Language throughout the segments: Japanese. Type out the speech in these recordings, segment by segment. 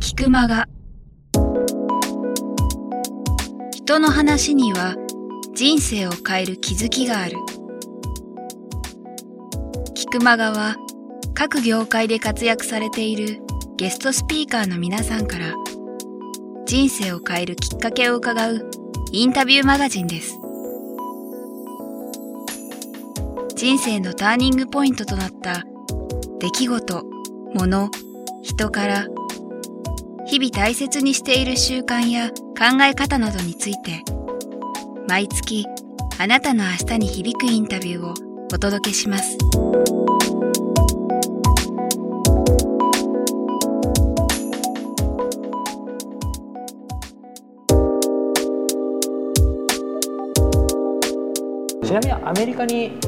菊間が人の話には人生を変える気づきがある。菊間がは各業界で活躍されているゲストスピーカーの皆さんから人生を変えるきっかけを伺うインタビューマガジンです。人生のターニングポイントとなった。出来事、物、人から。日々大切にしている習慣や考え方などについて。毎月あなたの明日に響くインタビューをお届けします。ちなみにアメリカに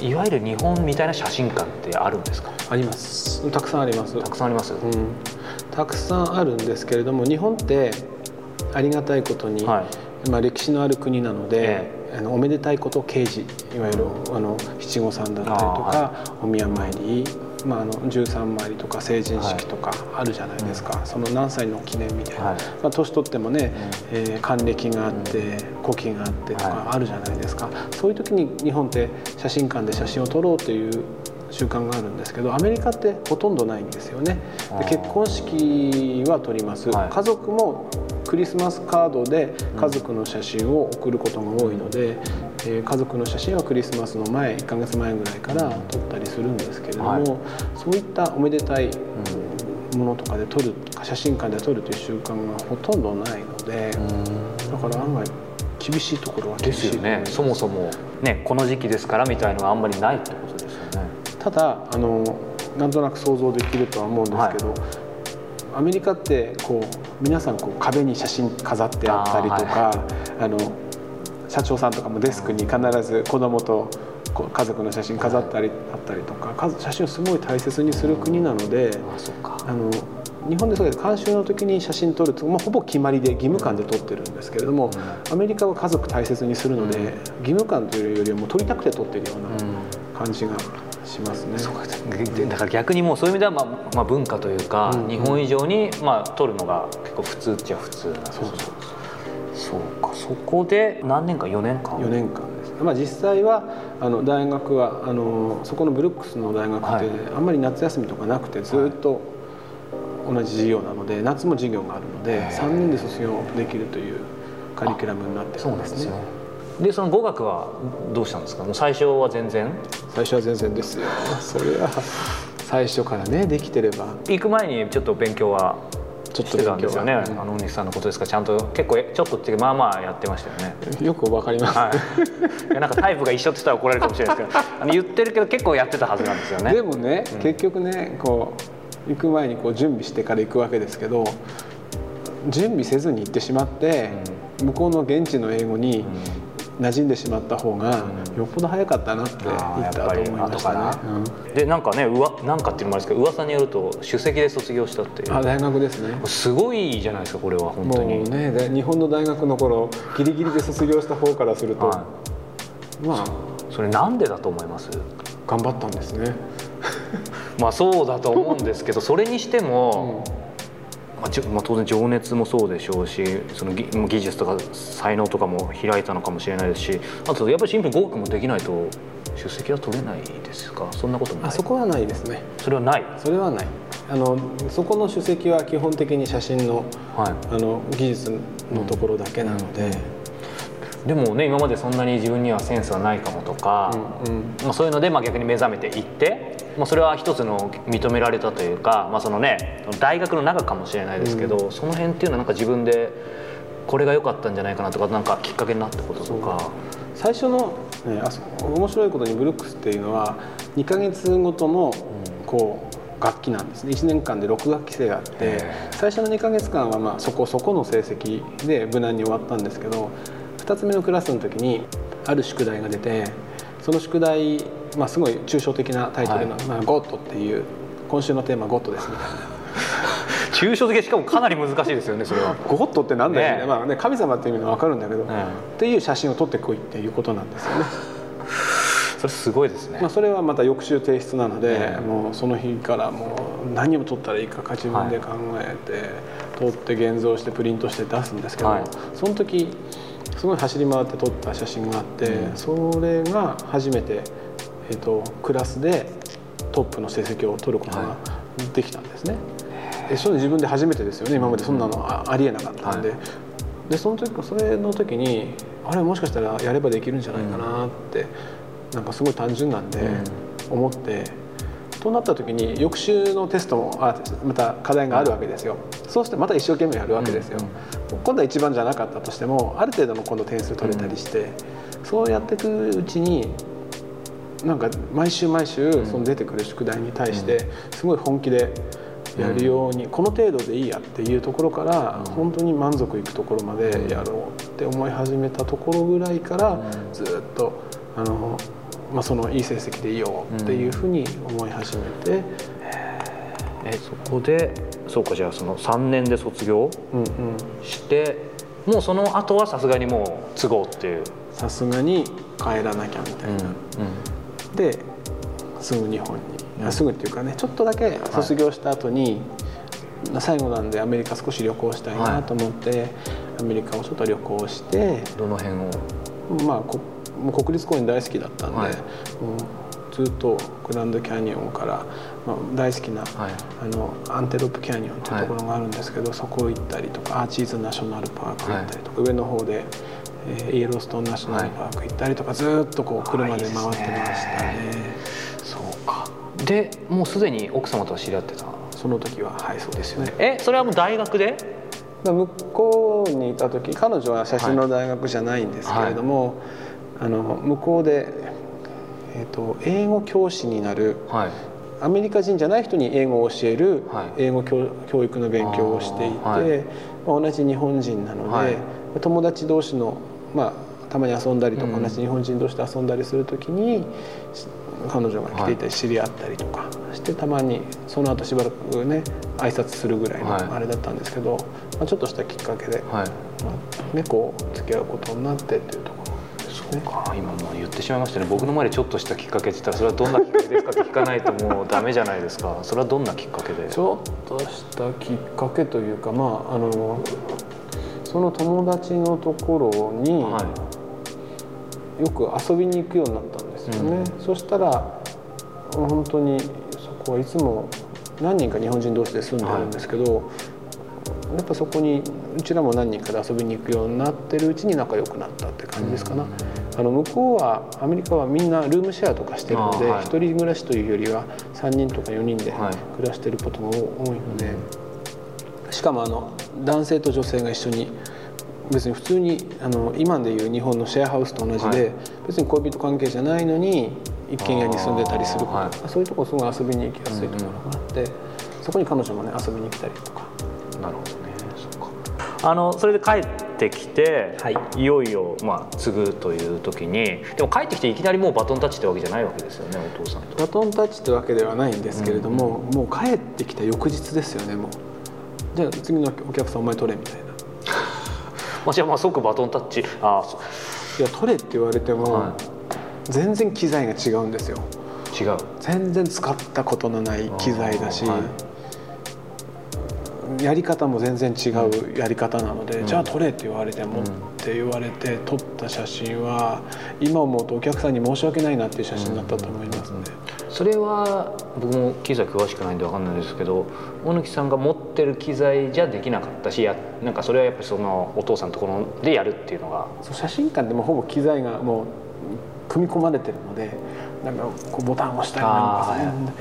いわゆる日本みたいな写真館ってあるんですか？あります。たくさんあります。たくさんあります、うん、たくさんあるんですけれども日本ってありがたいことに、はい、まあ、歴史のある国なので、えー、あのおめでたいこと刑事いわゆるあの七五三だったりとか、はい、お宮参りまあ、あの13参りとか成人式とかあるじゃないですか、はい、その何歳の記念みたいな、はい、まあ、年取ってもね、うん、えー、還暦があって古希があってとかあるじゃないですか、はい、そういう時に日本って写真館で写真を撮ろうという習慣があるんですけどアメリカってほとんどないんですよね。で結婚式は撮ります、家族もクリスマスカードで家族の写真を送ることが多いので、えー、家族の写真はクリスマスの前1か月前ぐらいから撮ったりするんですけれども、はい、そういったおめでたいものとかで撮る写真館で撮るという習慣がほとんどないのでだから案外厳しいところは厳しいですよね。そもそも、ね、この時期ですからみたいのがあんまりないってことですよね。ただあのなんとなく想像できるとは思うんですけど、はい。アメリカってこう皆さんこう壁に写真飾ってあったりとかあ、はい、あの社長さんとかもデスクに必ず子供と家族の写真飾ったりあったりとか写真をすごい大切にする国なのであの日本でそうです監修の時に写真撮ると、まあ、ほぼ決まりで義務感で撮ってるんですけれども、アメリカは家族大切にするので、義務感というよりはもう撮りたくて撮ってるような感じがしますね。だから逆にもうそういう意味ではまあまあ文化というか、日本以上にまあ取るのが結構普通っちゃ普通なそうそうそうか。そこで何年間4年間。4年間です、まあ、実際はあの大学はあのそこのブルックスの大学って、あんまり夏休みとかなくてずっと同じ授業なので夏も授業があるので3年で卒業できるというカリキュラムになってるんですね。でその語学はどうしたんですか？最初は全然？最初は全然ですよ。それは最初からねできてれば。行く前にちょっと勉強はちょっとしてたんですよね、うん、あの大西さんのことですか。ちゃんと結構ちょっとってまあまあやってましたよね。よくわかります、はい、いやなんかタイプが一緒って言ったら怒られるかもしれないですけどあの言ってるけど結構やってたはずなんですよね。でもね、うん、結局ねこう行く前にこう準備してから行くわけですけど準備せずに行ってしまって、うん、向こうの現地の英語に馴染んでしまった方がよっぽど早かったなって言ったと思いましたね。うん、でなんかねうわなんかっていうのもあるんですけど噂によると首席で卒業したっていう。あ大学ですね。すごいじゃないですかこれは本当に。もうね日本の大学の頃ギリギリで卒業した方からすると、はい、まあそれなんでだと思います？頑張ったんですね。まあそうだと思うんですけどそれにしても、うんまあ、まあ、当然情熱もそうでしょうしその技術とか才能とかも開いたのかもしれないですしあとやっぱりシンプルに語学もできないと出席は取れないですか？そんなこともあそこはないですね。それはない？それはない。あのそこの首席は基本的に写真のはい、あの技術のところだけなので、うん。でもね今までそんなに自分にはセンスはないかもとか、うんうん、まあ、そういうのでまあ逆に目覚めていってまあ、それは一つの認められたというか、まあ、そのね大学の中かもしれないですけど、うん、その辺っていうのはなんか自分でこれが良かったんじゃないかなとかなんかきっかけになったこととか。最初の、ね、あ面白いことにブルックスっていうのは2か月ごとのこう楽器なんですね。1年間で6学期生があって最初の2か月間はまあそこそこの成績で無難に終わったんですけど2つ目のクラスの時にある宿題が出てその宿題まあ、すごい抽象的なタイトルの「はい、まあ、ゴッド」っていう今週のテーマ「ゴッド」ですみたいな。抽象的しかもかなり難しいですよねそれは。ゴッドってなんだよね。ね,、まあね神様っていう意味は分かるんだけど、ね、っていう写真を撮ってこいっていうことなんですよね。それすごいですね、まあ、それはまた翌週提出なので、え。ー、もうその日からもう何を撮ったらいいかか自分で考えて、撮って現像してプリントして出すんですけど、はい、その時すごい走り回って撮った写真があって、うん、それが初めて、えーと、クラスでトップの成績を取ることができたんですね。はい、それ自分で初めてですよね。今までそんなのありえなかったんで。はい、でその時それの時にあれもしかしたらやればできるんじゃないかなって、うん、なんかすごい単純なんで思って、となった時に翌週のテストもあまた課題があるわけですよ。そうしてまた一生懸命やるわけですよ、うん、今度は一番じゃなかったとしてもある程度の今度点数取れたりして、うん、そうやっていくうちになんか毎週毎週その出てくる宿題に対してすごい本気でやるように、この程度でいいやっていうところから本当に満足いくところまでやろうって思い始めたところぐらいからずっとあのまあ、そのいい成績でいいよっていうふうに思い始めて、うん、えそこでそうかじゃあその3年で卒業して、うんうん、もうその後はさすがにもう都合っていう。さすがに帰らなきゃみたいな、うんうん、ですぐ日本に、うん、すぐっていうかねちょっとだけ卒業した後に、はい、最後なんでアメリカ少し旅行したいなと思って、はい、アメリカをちょっと旅行してどの辺を？まあこもう国立公園大好きだったんで、はい、もうずっとグランドキャニオンから、まあ、大好きな、はい、あのアンテロップキャニオンというところがあるんですけど、はい、そこ行ったりとかアーチーズナショナルパーク行ったりとか、上の方で、えー、イエローストーンナショナルパーク行ったりとか、ずっとこう車で回ってましたね。そうか。でもうすでに奥様とは知り合ってた？その時ははいそうですよね。えそれはもう大学で？向こうにいた時彼女は写真の大学じゃないんですけれども、はいあの向こうで、えーと、英語教師になる、はい、アメリカ人じゃない人に英語を教える英語教教育の勉強をしていて、はい、まあ、同じ日本人なので、はい、友達同士の、まあ、たまに遊んだりとか、うん、同じ日本人同士で遊んだりする時に彼女が来ていて知り合ったりとかしてたまにその後しばらくね挨拶するぐらいのあれだったんですけど、まあ、ちょっとしたきっかけで、まあね、こう付き合うことになってっていうところそうか今もう言ってしまいましたね。僕の前でちょっとしたきっかけって言ったらそれはどんなきっかけですかって聞かないともうダメじゃないですか。それはどんなきっかけで？ちょっとしたきっかけというかまああのその友達のところに、はい、よく遊びに行くようになったんですよね、うん、そしたら本当にそこはいつも何人か日本人同士で住んでるんですけど、はいやっぱそこにうちらも何人かで遊びに行くようになってるうちに仲良くなったって感じですかな、あの向こうはアメリカはみんなルームシェアとかしてるので、はい、1人暮らしというよりは3人とか4人で暮らしてることが多いので、しかもあの男性と女性が一緒に別に普通にあの今でいう日本のシェアハウスと同じで、はい、別に恋人関係じゃないのに一軒家に住んでたりする。こと、はい、そういうとこすごい遊びに行きやすいところがあって、そこに彼女もね遊びに来たりとか。なるほどあのそれで帰ってきて、はい、いよいよ、まあ、継ぐという時にでも帰ってきていきなりもうバトンタッチってわけじゃないわけですよねお父さんと。バトンタッチってわけではないんですけれども、うん、もう帰ってきた翌日ですよねもう。じゃあ次のお客さんお前取れみたいな。まあじゃあまあ即バトンタッチ。ああいや取れって言われても、はい、全然機材が違うんですよ。違う。全然使ったことのない機材だし、やり方も全然違うやり方なので、うん、じゃあ撮れって言われてもって言われて撮った写真は今思うとお客さんに申し訳ないなっていう写真だったと思いますね。それは僕も機材詳しくないんで分かんないですけど大貫さんが持ってる機材じゃできなかったしやなんかそれはやっぱりそのお父さんのところでやるっていうのが。そう写真館でもほぼ機材がもう組み込まれてるのでなんかこうボタンを押したりなんか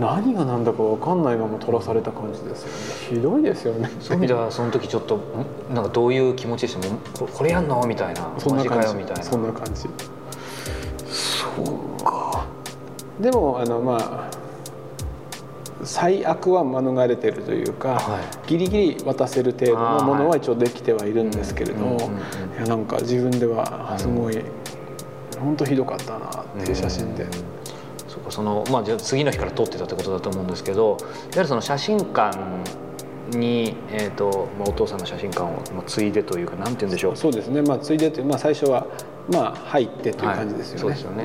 何が何だか分かんないまま取らされた感じですよね。ひどいですよねそういう意味ではその時ちょっとなんかどういう気持ちでした？これやんの？みたいな。そんな感じみたいな。そんな感じ。そうか。でもあのまあ最悪は免れてるというか、はい、ギリギリ渡せる程度のものは一応できてはいるんですけれど、いやなんか自分ではすごい本当ひどかったなっていう写真で。そうかそのまあ、じゃ次の日から撮ってたってことだと思うんですけどいわゆるその写真館に、えーとまあ、お父さんの写真館を、まあ、継いでというかなんて言うんでしょう。そうですね、まあ、継いでという、まあ、最初は、まあ、入ってという感じですよね。はい、そうですよね、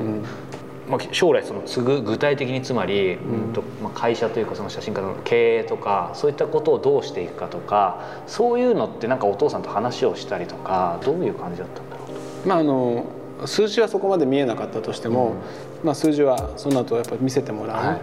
まあ、将来その継ぐ具体的につまり、うんとまあ、会社というかその写真家の経営とかそういったことをどうしていくかとかそういうのってなんかお父さんと話をしたりとかどういう感じだったんだろう？まああの数字はそこまで見えなかったとしても、うん、まあ、数字はその後やっぱり見せてもら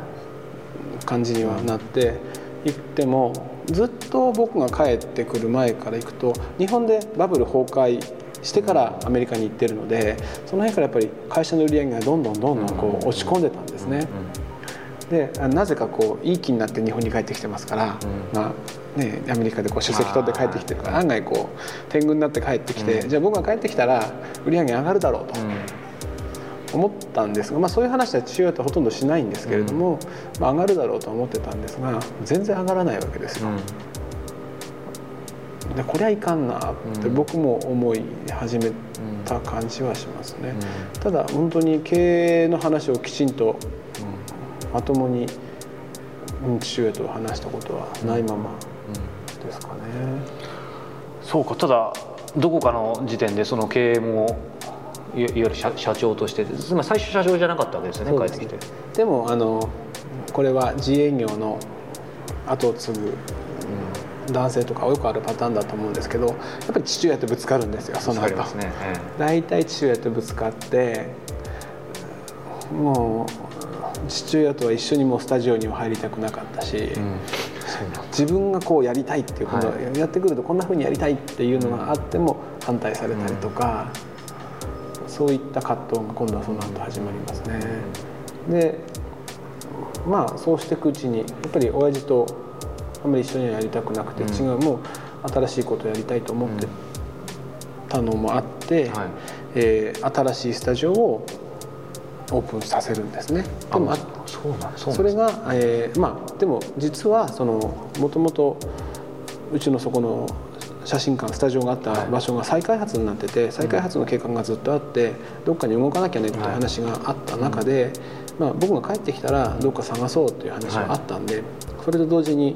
う感じにはなって。行ってもずっと僕が帰ってくる前から行くと日本でバブル崩壊してからアメリカに行ってるのでその辺からやっぱり会社の売り上げがどんどんどんどんこう落ち込んでたんですね。でなぜかこういい気になって日本に帰ってきてますから、まあね、アメリカでこう首席取って帰ってきてるから案外こう天狗になって帰ってきて、じゃあ僕が帰ってきたら売り上げ上がるだろうと。思ったんですが、まあ、そういう話は父親とほとんどしないんですけれども、まあ、上がるだろうと思ってたんですが全然上がらないわけですよ。でこりゃいかんなって僕も思い始めた感じはしますね、うん、ただ本当に経営の話をきちんとまともに父親と話したことはないままですかね、そうかただどこかの時点でその経営もいわゆる社社長としてつまり最初社長じゃなかったわけですよね帰ってきてでもあのこれは自営業の後を継ぐ男性とかよくあるパターンだと思うんですけどやっぱり父親とぶつかるんですよその後、ね。大体父親とぶつかってもう父親とは一緒にもうスタジオには入りたくなかったし、うん、自分がこうやりたいっていうこと、はい、やってくるとこんなふうにやりたいっていうのがあっても反対されたりとか、うん、そういった葛藤が今度はその後始まりますね。でまあそうしていくうちにやっぱり親父とあんまり一緒にはやりたくなくて、違うもう新しいことをやりたいと思ってたのもあって、はい、えー、新しいスタジオをオープンさせるんですね。でもそうなんそれが、えー、まあでも実はそのもともとうちのそこの写真館スタジオがあった場所が再開発になってて再開発の計画がずっとあってどっかに動かなきゃねっていう話があった中で、まあ、僕が帰ってきたらどっか探そうっていう話があったんでそれと同時に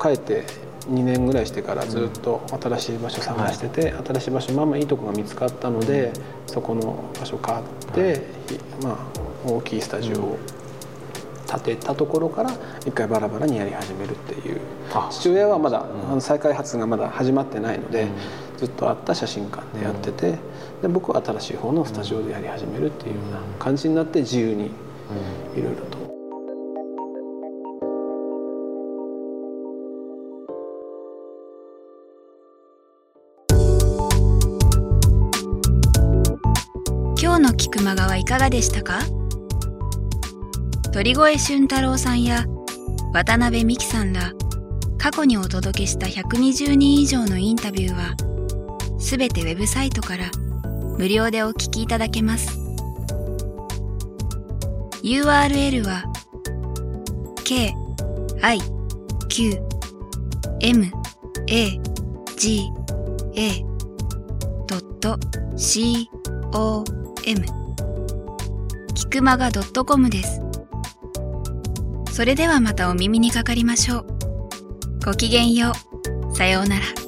帰って2年ぐらいしてからずっと新しい場所探してて、新しい場所まあまあいいとこが見つかったのでそこの場所買って、まあ、大きいスタジオを建てたところから一回バラバラにやり始めるっていう。父親はまだ、あの再開発がまだ始まってないので、ずっとあった写真館でやってて、で僕は新しい方のスタジオでやり始めるっていうような感じになって自由にいろいろと熊川いかがでしたか？鳥越俊太郎さんや渡辺美樹さんら過去にお届けした120人以上のインタビューはすべてウェブサイトから無料でお聞きいただけます。URL は k i q m a g a c o m くまが .com です。それではまたお耳にかかりましょう。ごきげんよう。さようなら。